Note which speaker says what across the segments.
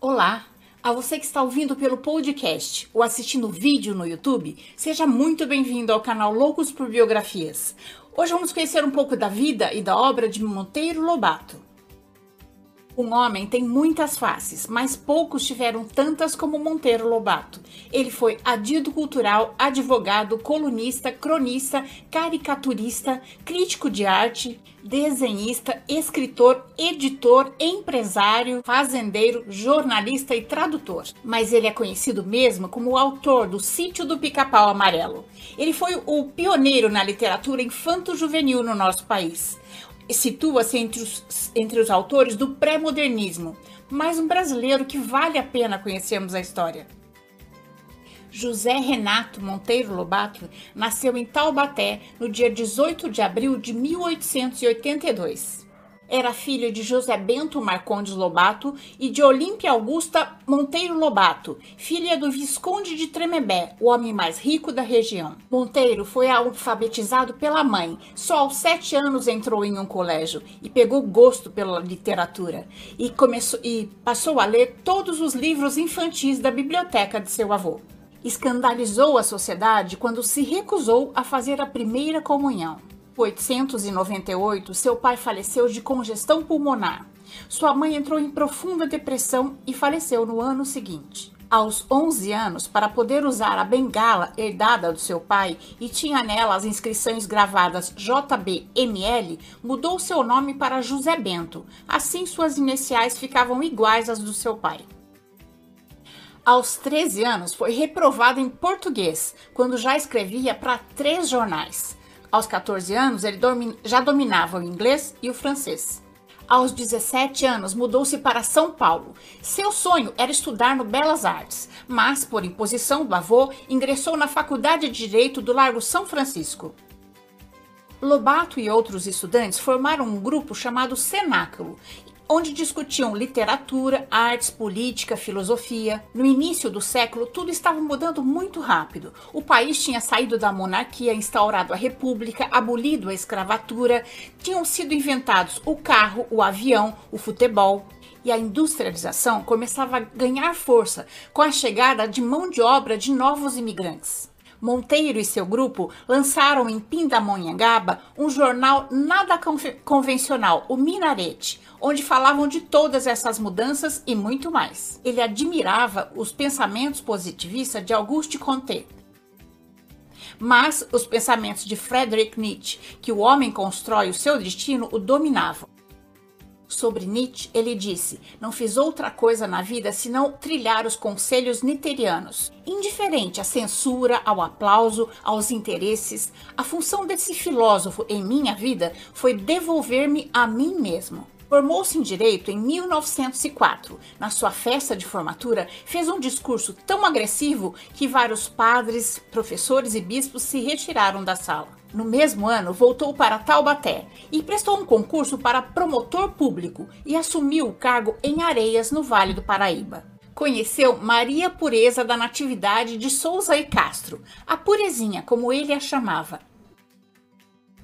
Speaker 1: Olá! A você que está ouvindo pelo podcast ou assistindo vídeo no YouTube, seja muito bem-vindo ao canal Loucos por Biografias. Hoje vamos conhecer um pouco da vida e da obra de Monteiro Lobato. Um homem tem muitas faces, mas poucos tiveram tantas como Monteiro Lobato. Ele foi adido cultural, advogado, colunista, cronista, caricaturista, crítico de arte, desenhista, escritor, editor, empresário, fazendeiro, jornalista e tradutor. Mas ele é conhecido mesmo como o autor do Sítio do Pica-Pau Amarelo. Ele foi o pioneiro na literatura infanto-juvenil no nosso país situa-se entre os, entre os autores do pré-modernismo, mas um brasileiro que vale a pena conhecermos a história. José Renato Monteiro Lobato nasceu em Taubaté no dia 18 de abril de 1882. Era filho de José Bento Marcondes Lobato e de Olímpia Augusta Monteiro Lobato, filha do Visconde de Tremembé, o homem mais rico da região. Monteiro foi alfabetizado pela mãe. Só aos sete anos entrou em um colégio e pegou gosto pela literatura e, começou, e passou a ler todos os livros infantis da biblioteca de seu avô. Escandalizou a sociedade quando se recusou a fazer a primeira comunhão. 1898, seu pai faleceu de congestão pulmonar. Sua mãe entrou em profunda depressão e faleceu no ano seguinte. Aos 11 anos, para poder usar a bengala herdada do seu pai e tinha nela as inscrições gravadas JBML, mudou seu nome para José Bento. Assim, suas iniciais ficavam iguais às do seu pai. Aos 13 anos, foi reprovado em português, quando já escrevia para três jornais. Aos 14 anos, ele já dominava o inglês e o francês. Aos 17 anos, mudou-se para São Paulo. Seu sonho era estudar no Belas Artes, mas, por imposição do avô, ingressou na Faculdade de Direito do Largo São Francisco. Lobato e outros estudantes formaram um grupo chamado Cenáculo onde discutiam literatura, artes, política, filosofia. No início do século, tudo estava mudando muito rápido. O país tinha saído da monarquia, instaurado a república, abolido a escravatura, tinham sido inventados o carro, o avião, o futebol. E a industrialização começava a ganhar força com a chegada de mão de obra de novos imigrantes. Monteiro e seu grupo lançaram em Pindamonhangaba um jornal nada convencional, o Minarete, onde falavam de todas essas mudanças e muito mais. Ele admirava os pensamentos positivistas de Auguste Comte, mas os pensamentos de Friedrich Nietzsche, que o homem constrói o seu destino, o dominavam. Sobre Nietzsche, ele disse: Não fiz outra coisa na vida senão trilhar os conselhos niterianos. Indiferente à censura, ao aplauso, aos interesses, a função desse filósofo em minha vida foi devolver-me a mim mesmo. Formou-se em direito em 1904. Na sua festa de formatura, fez um discurso tão agressivo que vários padres, professores e bispos se retiraram da sala. No mesmo ano, voltou para Taubaté e prestou um concurso para promotor público e assumiu o cargo em Areias, no Vale do Paraíba. Conheceu Maria Pureza da Natividade de Souza e Castro, a Purezinha, como ele a chamava,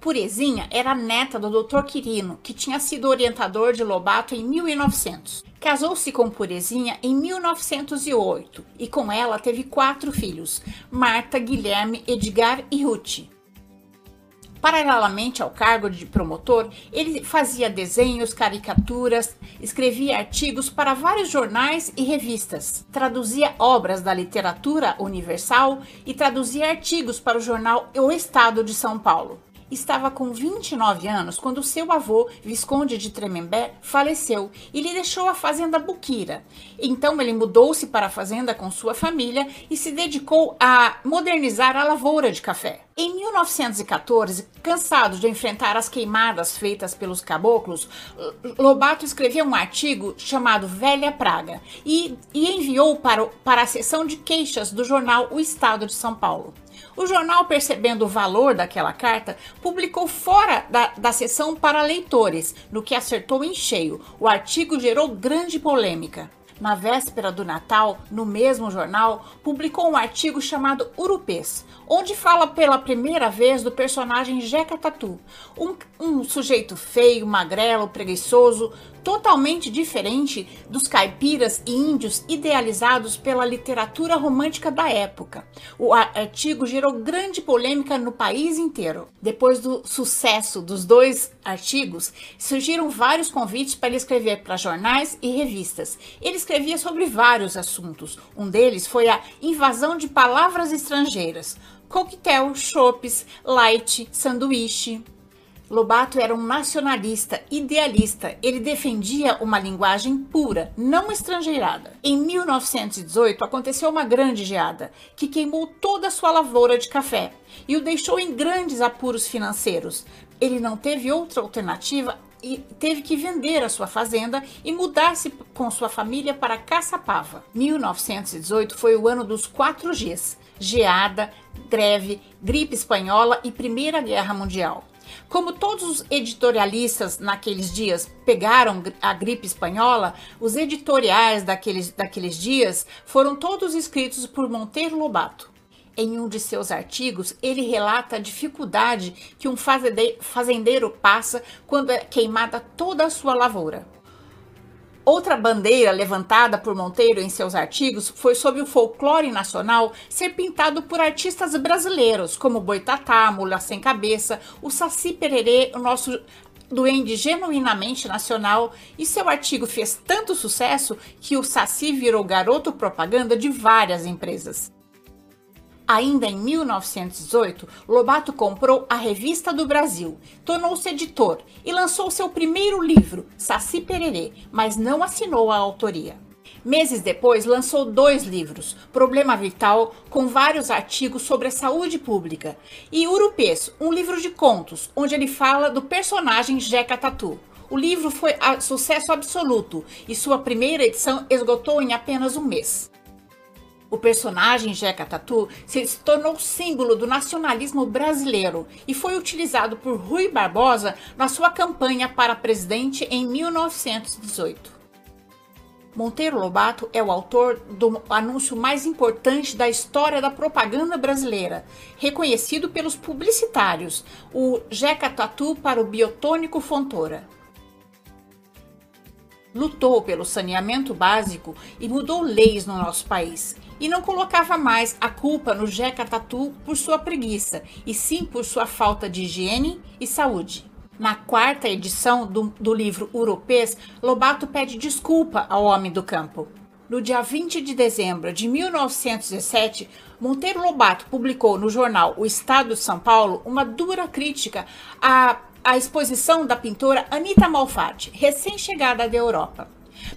Speaker 1: Purezinha era neta do Dr. Quirino, que tinha sido orientador de Lobato em 1900. Casou-se com Purezinha em 1908 e com ela teve quatro filhos: Marta, Guilherme, Edgar e Ruth. Paralelamente ao cargo de promotor, ele fazia desenhos, caricaturas, escrevia artigos para vários jornais e revistas, traduzia obras da literatura universal e traduzia artigos para o jornal O Estado de São Paulo estava com 29 anos quando seu avô, Visconde de Tremembé, faleceu e lhe deixou a fazenda Buquira. Então ele mudou-se para a fazenda com sua família e se dedicou a modernizar a lavoura de café. Em 1914, cansado de enfrentar as queimadas feitas pelos caboclos, Lobato escreveu um artigo chamado Velha Praga e, e enviou para, para a seção de queixas do jornal O Estado de São Paulo. O jornal, percebendo o valor daquela carta, publicou fora da, da sessão para leitores, no que acertou em cheio. O artigo gerou grande polêmica. Na véspera do Natal, no mesmo jornal, publicou um artigo chamado Urupês, onde fala pela primeira vez do personagem Jeca Tatu, um, um sujeito feio, magrelo, preguiçoso, totalmente diferente dos caipiras e índios idealizados pela literatura romântica da época. O artigo gerou grande polêmica no país inteiro. Depois do sucesso dos dois artigos, surgiram vários convites para ele escrever para jornais e revistas. Ele escrevia sobre vários assuntos. Um deles foi a invasão de palavras estrangeiras. Coquetel, chopes, light, sanduíche. Lobato era um nacionalista, idealista. Ele defendia uma linguagem pura, não estrangeirada. Em 1918 aconteceu uma grande geada que queimou toda a sua lavoura de café e o deixou em grandes apuros financeiros. Ele não teve outra alternativa e teve que vender a sua fazenda e mudar-se com sua família para Caçapava. 1918 foi o ano dos quatro Gs: geada, greve, gripe espanhola e Primeira Guerra Mundial. Como todos os editorialistas naqueles dias pegaram a gripe espanhola, os editoriais daqueles, daqueles dias foram todos escritos por Monteiro Lobato. Em um de seus artigos, ele relata a dificuldade que um fazendeiro passa quando é queimada toda a sua lavoura. Outra bandeira levantada por Monteiro em seus artigos foi sobre o folclore nacional ser pintado por artistas brasileiros, como Boitatá, Mula Sem Cabeça, o Saci Pererê, o nosso duende genuinamente nacional, e seu artigo fez tanto sucesso que o Saci virou garoto propaganda de várias empresas. Ainda em 1918, Lobato comprou a Revista do Brasil, tornou-se editor e lançou seu primeiro livro, Saci Pererê, mas não assinou a autoria. Meses depois, lançou dois livros, Problema Vital, com vários artigos sobre a saúde pública, e Urupês, um livro de contos, onde ele fala do personagem Jeca Tatu. O livro foi sucesso absoluto e sua primeira edição esgotou em apenas um mês. O personagem Jeca Tatu se tornou símbolo do nacionalismo brasileiro e foi utilizado por Rui Barbosa na sua campanha para presidente em 1918. Monteiro Lobato é o autor do anúncio mais importante da história da propaganda brasileira, reconhecido pelos publicitários, o Jeca Tatu para o biotônico Fontoura lutou pelo saneamento básico e mudou leis no nosso país. E não colocava mais a culpa no Jeca Tatu por sua preguiça, e sim por sua falta de higiene e saúde. Na quarta edição do, do livro Europês, Lobato pede desculpa ao homem do campo. No dia 20 de dezembro de 1917, Monteiro Lobato publicou no jornal O Estado de São Paulo uma dura crítica à a exposição da pintora Anita Malfatti, recém-chegada da Europa.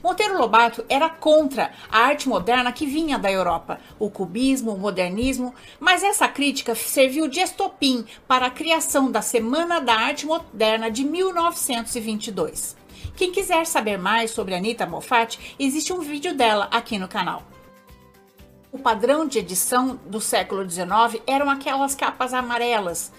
Speaker 1: Monteiro Lobato era contra a arte moderna que vinha da Europa, o cubismo, o modernismo, mas essa crítica serviu de estopim para a criação da Semana da Arte Moderna de 1922. Quem quiser saber mais sobre Anita Malfatti, existe um vídeo dela aqui no canal. O padrão de edição do século XIX eram aquelas capas amarelas,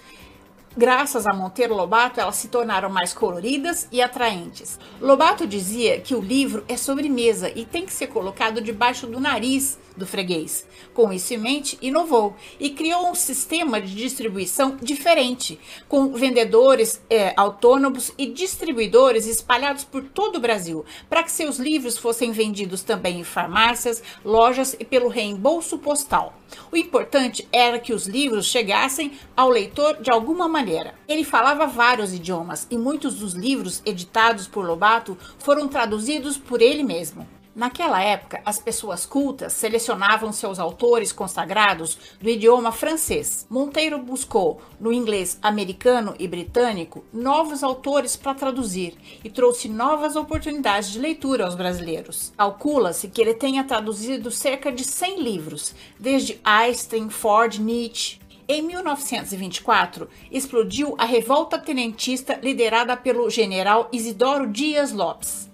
Speaker 1: Graças a Monteiro Lobato, elas se tornaram mais coloridas e atraentes. Lobato dizia que o livro é sobremesa e tem que ser colocado debaixo do nariz do freguês. Com isso em mente, inovou e criou um sistema de distribuição diferente, com vendedores é, autônomos e distribuidores espalhados por todo o Brasil, para que seus livros fossem vendidos também em farmácias, lojas e pelo reembolso postal. O importante era que os livros chegassem ao leitor de alguma maneira. Ele falava vários idiomas e muitos dos livros editados por Lobato foram traduzidos por ele mesmo. Naquela época, as pessoas cultas selecionavam seus autores consagrados do idioma francês. Monteiro buscou, no inglês americano e britânico, novos autores para traduzir e trouxe novas oportunidades de leitura aos brasileiros. Calcula-se que ele tenha traduzido cerca de 100 livros, desde Einstein, Ford, Nietzsche, em 1924, explodiu a revolta tenentista liderada pelo general Isidoro Dias Lopes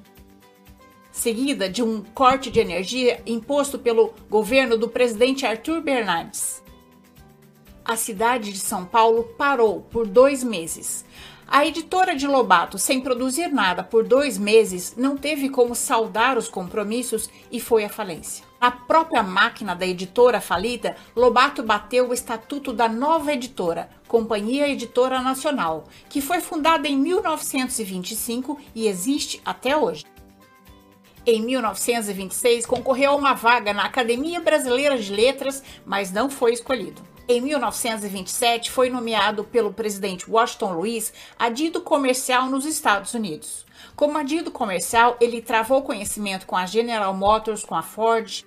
Speaker 1: seguida de um corte de energia imposto pelo governo do presidente Arthur Bernardes. A cidade de São Paulo parou por dois meses. A editora de Lobato, sem produzir nada por dois meses, não teve como saldar os compromissos e foi à falência. Na própria máquina da editora falida, Lobato bateu o estatuto da nova editora, Companhia Editora Nacional, que foi fundada em 1925 e existe até hoje. Em 1926, concorreu a uma vaga na Academia Brasileira de Letras, mas não foi escolhido. Em 1927, foi nomeado pelo presidente Washington Luiz adido comercial nos Estados Unidos. Como adido comercial, ele travou conhecimento com a General Motors, com a Ford.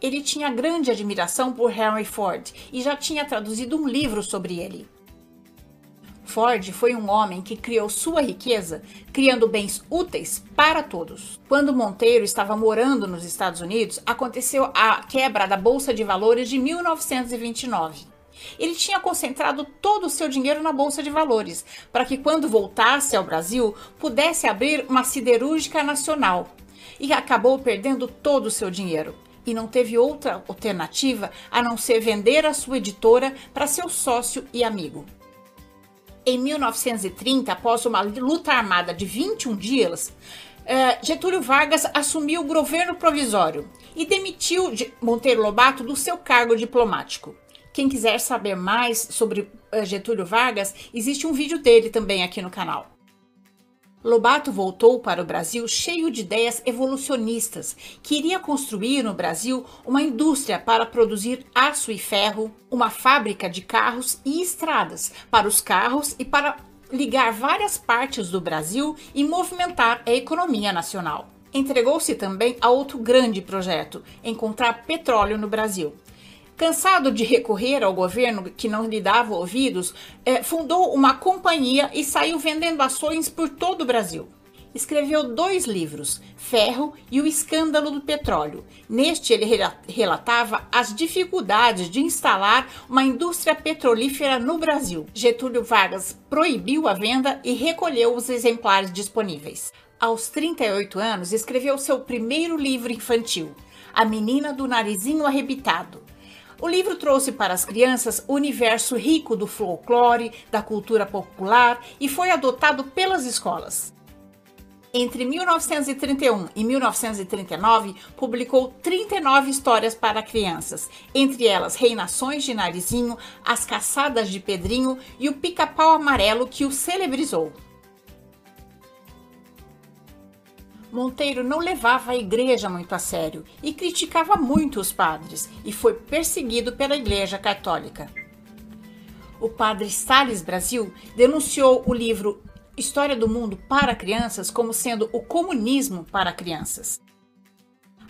Speaker 1: Ele tinha grande admiração por Henry Ford e já tinha traduzido um livro sobre ele. Ford foi um homem que criou sua riqueza criando bens úteis para todos. Quando Monteiro estava morando nos Estados Unidos, aconteceu a quebra da Bolsa de Valores de 1929. Ele tinha concentrado todo o seu dinheiro na Bolsa de Valores, para que quando voltasse ao Brasil pudesse abrir uma siderúrgica nacional. E acabou perdendo todo o seu dinheiro. E não teve outra alternativa a não ser vender a sua editora para seu sócio e amigo. Em 1930, após uma luta armada de 21 dias, eh, Getúlio Vargas assumiu o governo provisório e demitiu Monteiro Lobato do seu cargo diplomático. Quem quiser saber mais sobre eh, Getúlio Vargas, existe um vídeo dele também aqui no canal. Lobato voltou para o Brasil cheio de ideias evolucionistas. Queria construir no Brasil uma indústria para produzir aço e ferro, uma fábrica de carros e estradas para os carros e para ligar várias partes do Brasil e movimentar a economia nacional. Entregou-se também a outro grande projeto: encontrar petróleo no Brasil. Cansado de recorrer ao governo que não lhe dava ouvidos, é, fundou uma companhia e saiu vendendo ações por todo o Brasil. Escreveu dois livros, Ferro e o Escândalo do Petróleo. Neste, ele relatava as dificuldades de instalar uma indústria petrolífera no Brasil. Getúlio Vargas proibiu a venda e recolheu os exemplares disponíveis. Aos 38 anos, escreveu seu primeiro livro infantil, A Menina do Narizinho Arrebitado. O livro trouxe para as crianças o universo rico do folclore, da cultura popular e foi adotado pelas escolas. Entre 1931 e 1939, publicou 39 histórias para crianças, entre elas Reinações de Narizinho, As Caçadas de Pedrinho e o Pica-Pau Amarelo, que o celebrizou. Monteiro não levava a igreja muito a sério e criticava muito os padres e foi perseguido pela Igreja Católica. O padre Sales Brasil denunciou o livro História do Mundo para Crianças como sendo o comunismo para crianças.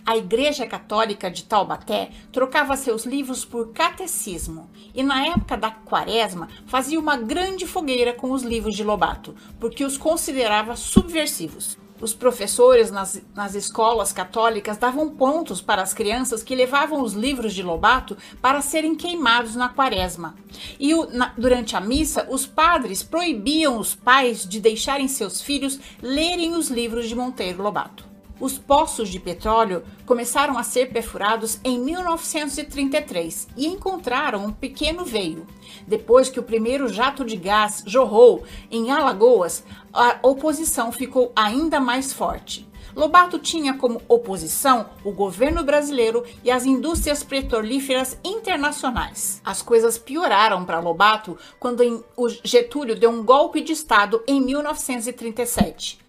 Speaker 1: A Igreja Católica de Taubaté trocava seus livros por catecismo e, na época da Quaresma, fazia uma grande fogueira com os livros de Lobato, porque os considerava subversivos. Os professores nas, nas escolas católicas davam pontos para as crianças que levavam os livros de Lobato para serem queimados na quaresma. E o, na, durante a missa, os padres proibiam os pais de deixarem seus filhos lerem os livros de Monteiro Lobato. Os poços de petróleo começaram a ser perfurados em 1933 e encontraram um pequeno veio. Depois que o primeiro jato de gás jorrou em Alagoas, a oposição ficou ainda mais forte. Lobato tinha como oposição o governo brasileiro e as indústrias petrolíferas internacionais. As coisas pioraram para Lobato quando o Getúlio deu um golpe de Estado em 1937.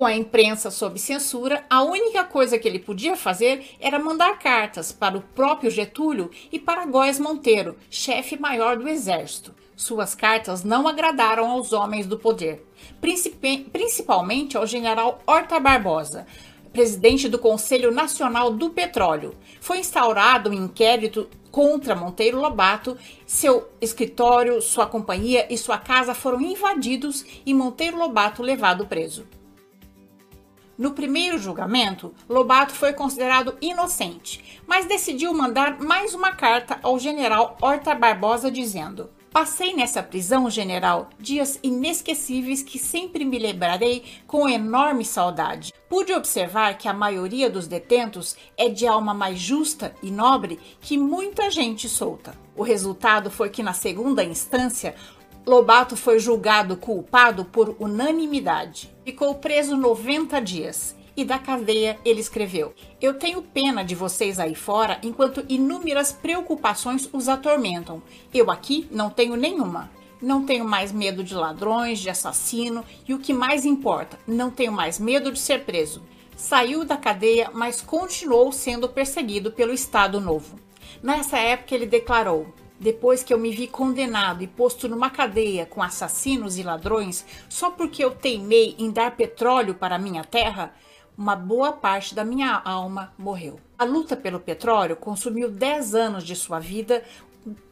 Speaker 1: Com a imprensa sob censura, a única coisa que ele podia fazer era mandar cartas para o próprio Getúlio e para Góes Monteiro, chefe maior do exército. Suas cartas não agradaram aos homens do poder, principalmente ao general Horta Barbosa, presidente do Conselho Nacional do Petróleo. Foi instaurado um inquérito contra Monteiro Lobato, seu escritório, sua companhia e sua casa foram invadidos e Monteiro Lobato levado preso. No primeiro julgamento, Lobato foi considerado inocente, mas decidiu mandar mais uma carta ao general Horta Barbosa dizendo: Passei nessa prisão, general, dias inesquecíveis que sempre me lembrarei com enorme saudade. Pude observar que a maioria dos detentos é de alma mais justa e nobre que muita gente solta. O resultado foi que, na segunda instância, Lobato foi julgado culpado por unanimidade. Ficou preso 90 dias e da cadeia ele escreveu: Eu tenho pena de vocês aí fora enquanto inúmeras preocupações os atormentam. Eu aqui não tenho nenhuma. Não tenho mais medo de ladrões, de assassino e o que mais importa, não tenho mais medo de ser preso. Saiu da cadeia, mas continuou sendo perseguido pelo Estado Novo. Nessa época ele declarou: depois que eu me vi condenado e posto numa cadeia com assassinos e ladrões só porque eu teimei em dar petróleo para minha terra, uma boa parte da minha alma morreu. A luta pelo petróleo consumiu 10 anos de sua vida,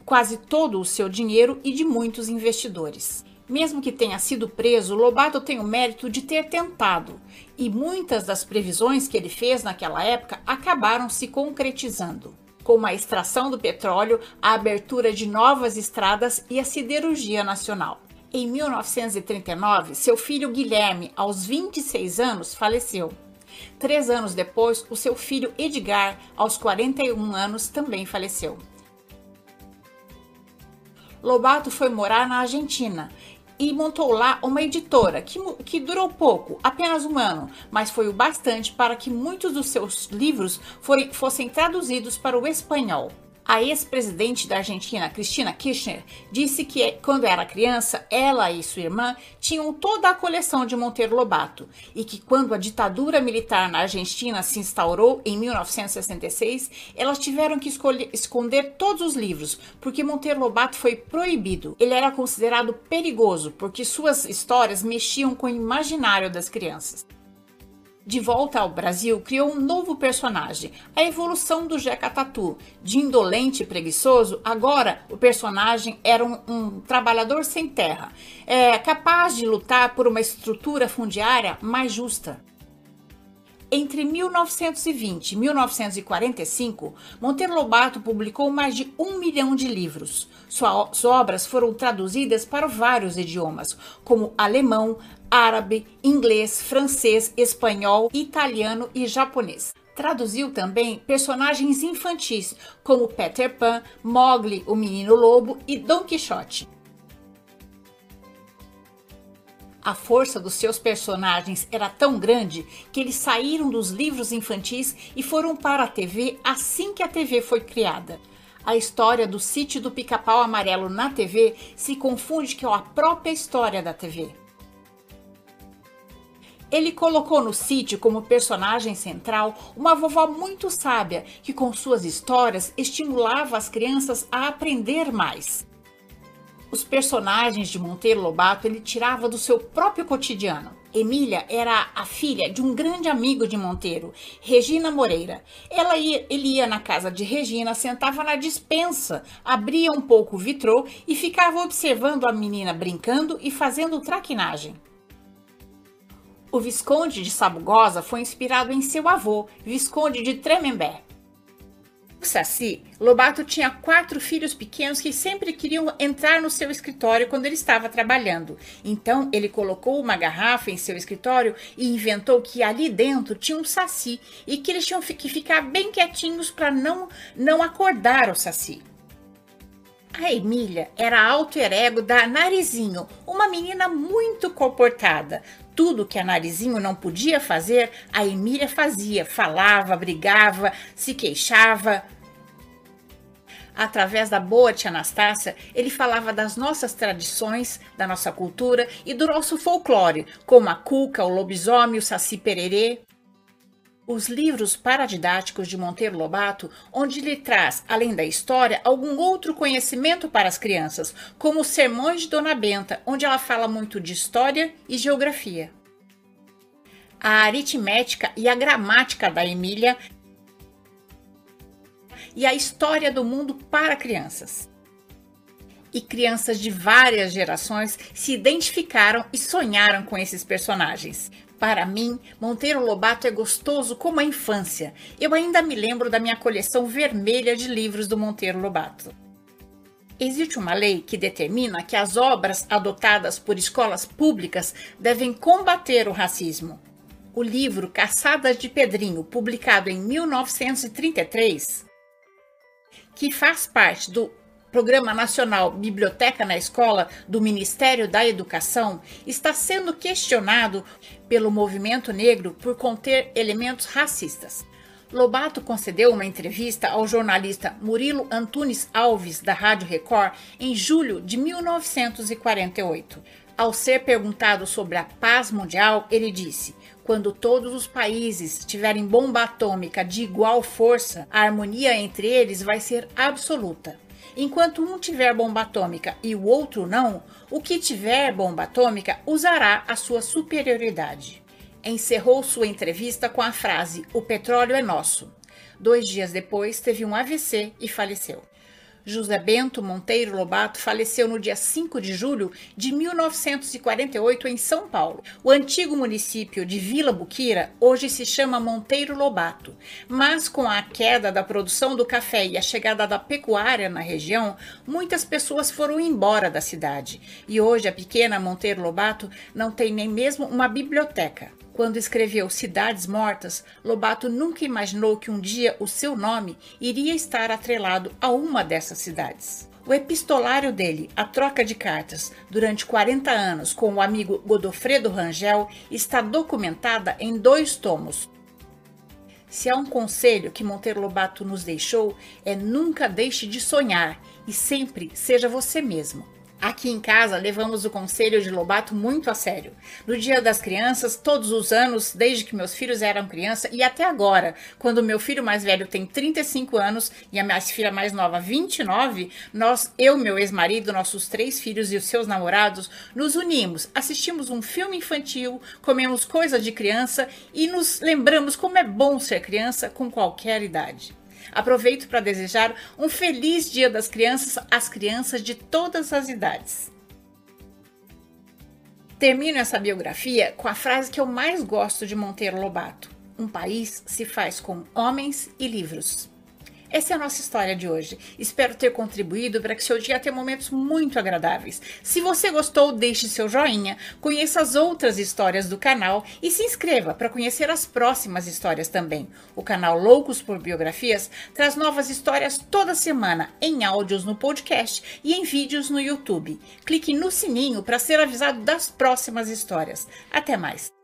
Speaker 1: quase todo o seu dinheiro e de muitos investidores. Mesmo que tenha sido preso, Lobato tem o mérito de ter tentado, e muitas das previsões que ele fez naquela época acabaram se concretizando, como a extração do petróleo, a abertura de novas estradas e a siderurgia nacional. Em 1939, seu filho Guilherme, aos 26 anos, faleceu. Três anos depois, o seu filho Edgar, aos 41 anos, também faleceu. Lobato foi morar na Argentina e montou lá uma editora que, que durou pouco, apenas um ano, mas foi o bastante para que muitos dos seus livros forem, fossem traduzidos para o espanhol. A ex-presidente da Argentina, Cristina Kirchner, disse que quando era criança, ela e sua irmã tinham toda a coleção de Monteiro Lobato e que quando a ditadura militar na Argentina se instaurou em 1966, elas tiveram que escolher, esconder todos os livros porque Monteiro Lobato foi proibido. Ele era considerado perigoso porque suas histórias mexiam com o imaginário das crianças de volta ao Brasil, criou um novo personagem, a evolução do Jeca Tatu. De indolente e preguiçoso, agora o personagem era um, um trabalhador sem terra, é, capaz de lutar por uma estrutura fundiária mais justa. Entre 1920 e 1945, Monteiro Lobato publicou mais de um milhão de livros. Suas obras foram traduzidas para vários idiomas, como alemão, árabe, inglês, francês, espanhol, italiano e japonês. Traduziu também personagens infantis, como Peter Pan, Mowgli, o Menino Lobo e Don Quixote. A força dos seus personagens era tão grande que eles saíram dos livros infantis e foram para a TV assim que a TV foi criada. A história do sítio do pica-pau amarelo na TV se confunde com a própria história da TV. Ele colocou no sítio como personagem central uma vovó muito sábia que, com suas histórias, estimulava as crianças a aprender mais. Os personagens de Monteiro Lobato ele tirava do seu próprio cotidiano. Emília era a filha de um grande amigo de Monteiro, Regina Moreira. Ela ia, ele ia na casa de Regina, sentava na dispensa, abria um pouco o vitrô e ficava observando a menina brincando e fazendo traquinagem. O Visconde de Sabugosa foi inspirado em seu avô, Visconde de Tremembé. Saci, Lobato tinha quatro filhos pequenos que sempre queriam entrar no seu escritório quando ele estava trabalhando. Então ele colocou uma garrafa em seu escritório e inventou que ali dentro tinha um Saci e que eles tinham que ficar bem quietinhos para não, não acordar o Saci. A Emília era alter ego da Narizinho, uma menina muito comportada. Tudo que a Narizinho não podia fazer, a Emília fazia. Falava, brigava, se queixava. Através da boa tia Anastácia, ele falava das nossas tradições, da nossa cultura e do nosso folclore, como a cuca, o lobisomem, o saci pererê os livros paradidáticos de Monteiro Lobato, onde ele traz, além da história, algum outro conhecimento para as crianças, como os Sermões de Dona Benta, onde ela fala muito de história e geografia. A aritmética e a gramática da Emília e a história do mundo para crianças. E crianças de várias gerações se identificaram e sonharam com esses personagens. Para mim, Monteiro Lobato é gostoso como a infância. Eu ainda me lembro da minha coleção vermelha de livros do Monteiro Lobato. Existe uma lei que determina que as obras adotadas por escolas públicas devem combater o racismo. O livro Caçadas de Pedrinho, publicado em 1933, que faz parte do Programa Nacional Biblioteca na Escola do Ministério da Educação está sendo questionado pelo movimento negro por conter elementos racistas. Lobato concedeu uma entrevista ao jornalista Murilo Antunes Alves, da Rádio Record, em julho de 1948. Ao ser perguntado sobre a paz mundial, ele disse: Quando todos os países tiverem bomba atômica de igual força, a harmonia entre eles vai ser absoluta. Enquanto um tiver bomba atômica e o outro não, o que tiver bomba atômica usará a sua superioridade. Encerrou sua entrevista com a frase: O petróleo é nosso. Dois dias depois, teve um AVC e faleceu. José Bento Monteiro Lobato faleceu no dia 5 de julho de 1948 em São Paulo. O antigo município de Vila Buquira hoje se chama Monteiro Lobato, mas com a queda da produção do café e a chegada da pecuária na região, muitas pessoas foram embora da cidade. E hoje a pequena Monteiro Lobato não tem nem mesmo uma biblioteca. Quando escreveu Cidades Mortas, Lobato nunca imaginou que um dia o seu nome iria estar atrelado a uma dessas cidades. O epistolário dele, A Troca de Cartas, durante 40 anos com o amigo Godofredo Rangel, está documentada em dois tomos. Se há um conselho que Monteiro Lobato nos deixou, é nunca deixe de sonhar e sempre seja você mesmo. Aqui em casa levamos o conselho de Lobato muito a sério. No Dia das Crianças, todos os anos, desde que meus filhos eram criança e até agora, quando meu filho mais velho tem 35 anos e a minha filha mais nova 29, nós, eu, meu ex-marido, nossos três filhos e os seus namorados, nos unimos, assistimos um filme infantil, comemos coisa de criança e nos lembramos como é bom ser criança com qualquer idade. Aproveito para desejar um feliz Dia das Crianças às crianças de todas as idades. Termino essa biografia com a frase que eu mais gosto de Monteiro Lobato: Um país se faz com homens e livros. Essa é a nossa história de hoje. Espero ter contribuído para que seu dia tenha momentos muito agradáveis. Se você gostou, deixe seu joinha, conheça as outras histórias do canal e se inscreva para conhecer as próximas histórias também. O canal Loucos por Biografias traz novas histórias toda semana em áudios no podcast e em vídeos no YouTube. Clique no sininho para ser avisado das próximas histórias. Até mais!